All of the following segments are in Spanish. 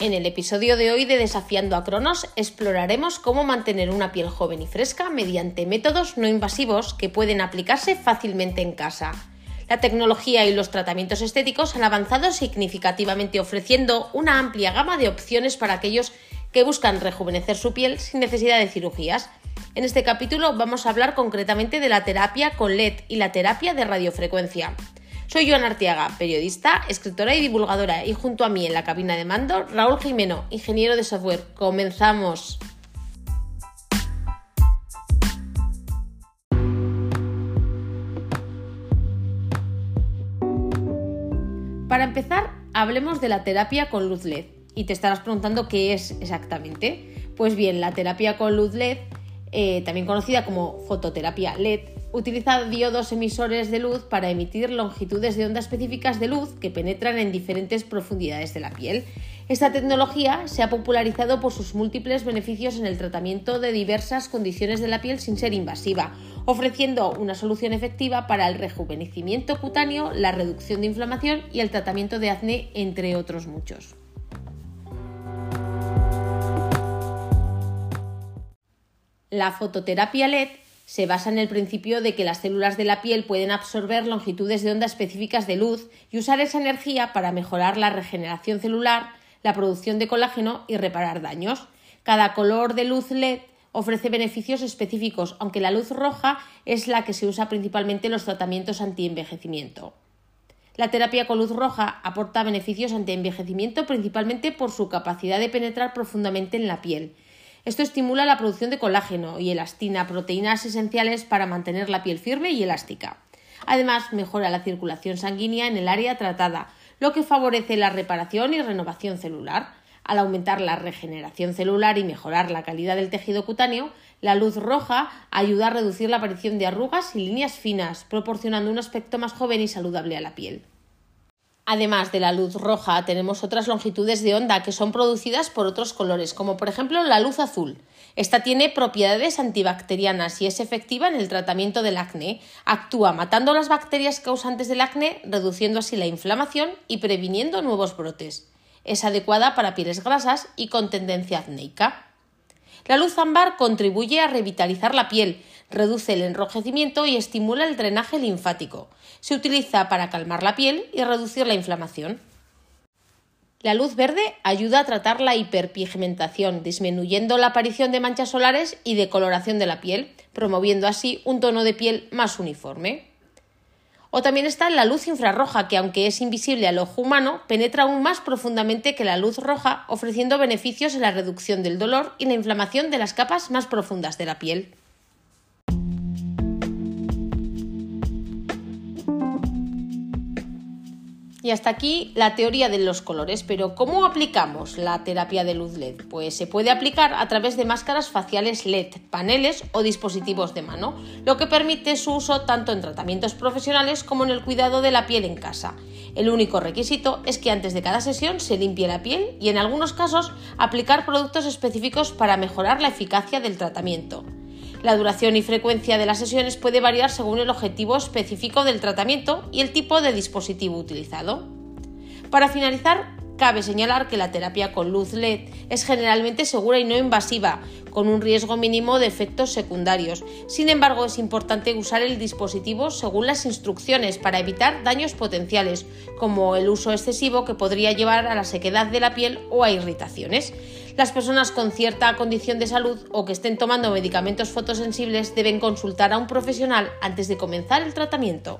En el episodio de hoy de Desafiando a Cronos exploraremos cómo mantener una piel joven y fresca mediante métodos no invasivos que pueden aplicarse fácilmente en casa. La tecnología y los tratamientos estéticos han avanzado significativamente ofreciendo una amplia gama de opciones para aquellos que buscan rejuvenecer su piel sin necesidad de cirugías. En este capítulo vamos a hablar concretamente de la terapia con LED y la terapia de radiofrecuencia. Soy Joan Artiaga, periodista, escritora y divulgadora, y junto a mí en la cabina de mando, Raúl Jimeno, ingeniero de software. Comenzamos. Para empezar, hablemos de la terapia con luz LED. Y te estarás preguntando qué es exactamente. Pues bien, la terapia con luz LED, eh, también conocida como fototerapia LED, utiliza diodos emisores de luz para emitir longitudes de onda específicas de luz que penetran en diferentes profundidades de la piel. Esta tecnología se ha popularizado por sus múltiples beneficios en el tratamiento de diversas condiciones de la piel sin ser invasiva, ofreciendo una solución efectiva para el rejuvenecimiento cutáneo, la reducción de inflamación y el tratamiento de acné, entre otros muchos. La fototerapia LED se basa en el principio de que las células de la piel pueden absorber longitudes de onda específicas de luz y usar esa energía para mejorar la regeneración celular, la producción de colágeno y reparar daños. Cada color de luz LED ofrece beneficios específicos, aunque la luz roja es la que se usa principalmente en los tratamientos antienvejecimiento. La terapia con luz roja aporta beneficios antienvejecimiento principalmente por su capacidad de penetrar profundamente en la piel esto estimula la producción de colágeno y elastina, proteínas esenciales para mantener la piel firme y elástica. Además, mejora la circulación sanguínea en el área tratada, lo que favorece la reparación y renovación celular. Al aumentar la regeneración celular y mejorar la calidad del tejido cutáneo, la luz roja ayuda a reducir la aparición de arrugas y líneas finas, proporcionando un aspecto más joven y saludable a la piel. Además de la luz roja, tenemos otras longitudes de onda que son producidas por otros colores, como por ejemplo la luz azul. Esta tiene propiedades antibacterianas y es efectiva en el tratamiento del acné. Actúa matando las bacterias causantes del acné, reduciendo así la inflamación y previniendo nuevos brotes. Es adecuada para pieles grasas y con tendencia acnéica. La luz ámbar contribuye a revitalizar la piel, reduce el enrojecimiento y estimula el drenaje linfático. Se utiliza para calmar la piel y reducir la inflamación. La luz verde ayuda a tratar la hiperpigmentación, disminuyendo la aparición de manchas solares y decoloración de la piel, promoviendo así un tono de piel más uniforme. O también está la luz infrarroja, que aunque es invisible al ojo humano, penetra aún más profundamente que la luz roja, ofreciendo beneficios en la reducción del dolor y la inflamación de las capas más profundas de la piel. Y hasta aquí la teoría de los colores, pero ¿cómo aplicamos la terapia de luz LED? Pues se puede aplicar a través de máscaras faciales LED, paneles o dispositivos de mano, lo que permite su uso tanto en tratamientos profesionales como en el cuidado de la piel en casa. El único requisito es que antes de cada sesión se limpie la piel y en algunos casos aplicar productos específicos para mejorar la eficacia del tratamiento. La duración y frecuencia de las sesiones puede variar según el objetivo específico del tratamiento y el tipo de dispositivo utilizado. Para finalizar, cabe señalar que la terapia con luz LED es generalmente segura y no invasiva, con un riesgo mínimo de efectos secundarios. Sin embargo, es importante usar el dispositivo según las instrucciones para evitar daños potenciales, como el uso excesivo que podría llevar a la sequedad de la piel o a irritaciones. Las personas con cierta condición de salud o que estén tomando medicamentos fotosensibles deben consultar a un profesional antes de comenzar el tratamiento.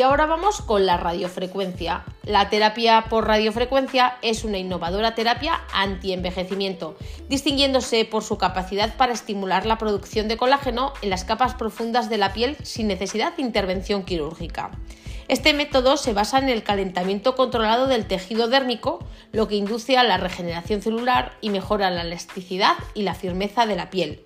Y ahora vamos con la radiofrecuencia. La terapia por radiofrecuencia es una innovadora terapia anti-envejecimiento, distinguiéndose por su capacidad para estimular la producción de colágeno en las capas profundas de la piel sin necesidad de intervención quirúrgica. Este método se basa en el calentamiento controlado del tejido dérmico, lo que induce a la regeneración celular y mejora la elasticidad y la firmeza de la piel.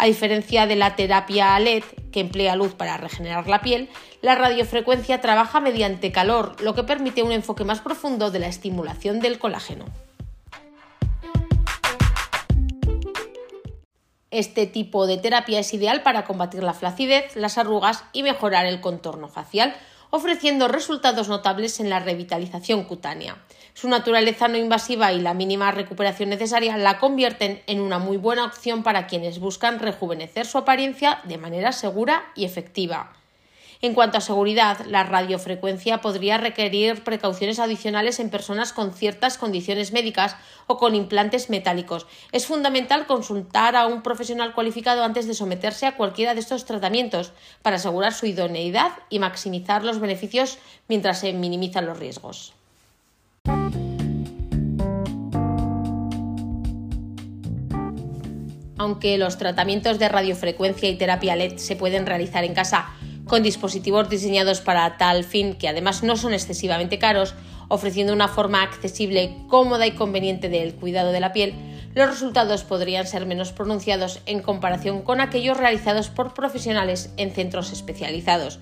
A diferencia de la terapia LED, que emplea luz para regenerar la piel, la radiofrecuencia trabaja mediante calor, lo que permite un enfoque más profundo de la estimulación del colágeno. Este tipo de terapia es ideal para combatir la flacidez, las arrugas y mejorar el contorno facial, ofreciendo resultados notables en la revitalización cutánea. Su naturaleza no invasiva y la mínima recuperación necesaria la convierten en una muy buena opción para quienes buscan rejuvenecer su apariencia de manera segura y efectiva. En cuanto a seguridad, la radiofrecuencia podría requerir precauciones adicionales en personas con ciertas condiciones médicas o con implantes metálicos. Es fundamental consultar a un profesional cualificado antes de someterse a cualquiera de estos tratamientos para asegurar su idoneidad y maximizar los beneficios mientras se minimizan los riesgos. Aunque los tratamientos de radiofrecuencia y terapia LED se pueden realizar en casa con dispositivos diseñados para tal fin que además no son excesivamente caros, ofreciendo una forma accesible, cómoda y conveniente del cuidado de la piel, los resultados podrían ser menos pronunciados en comparación con aquellos realizados por profesionales en centros especializados.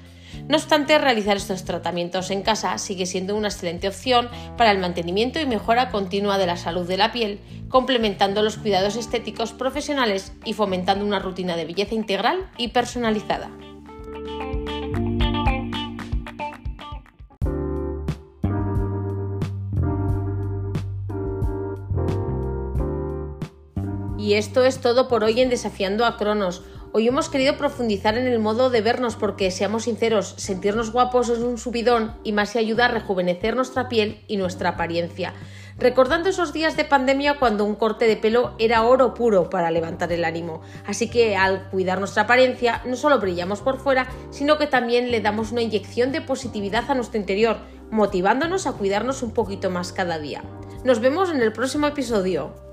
No obstante, realizar estos tratamientos en casa sigue siendo una excelente opción para el mantenimiento y mejora continua de la salud de la piel, complementando los cuidados estéticos profesionales y fomentando una rutina de belleza integral y personalizada. Y esto es todo por hoy en Desafiando a Cronos. Hoy hemos querido profundizar en el modo de vernos porque, seamos sinceros, sentirnos guapos es un subidón y más se ayuda a rejuvenecer nuestra piel y nuestra apariencia. Recordando esos días de pandemia cuando un corte de pelo era oro puro para levantar el ánimo. Así que al cuidar nuestra apariencia no solo brillamos por fuera, sino que también le damos una inyección de positividad a nuestro interior, motivándonos a cuidarnos un poquito más cada día. Nos vemos en el próximo episodio.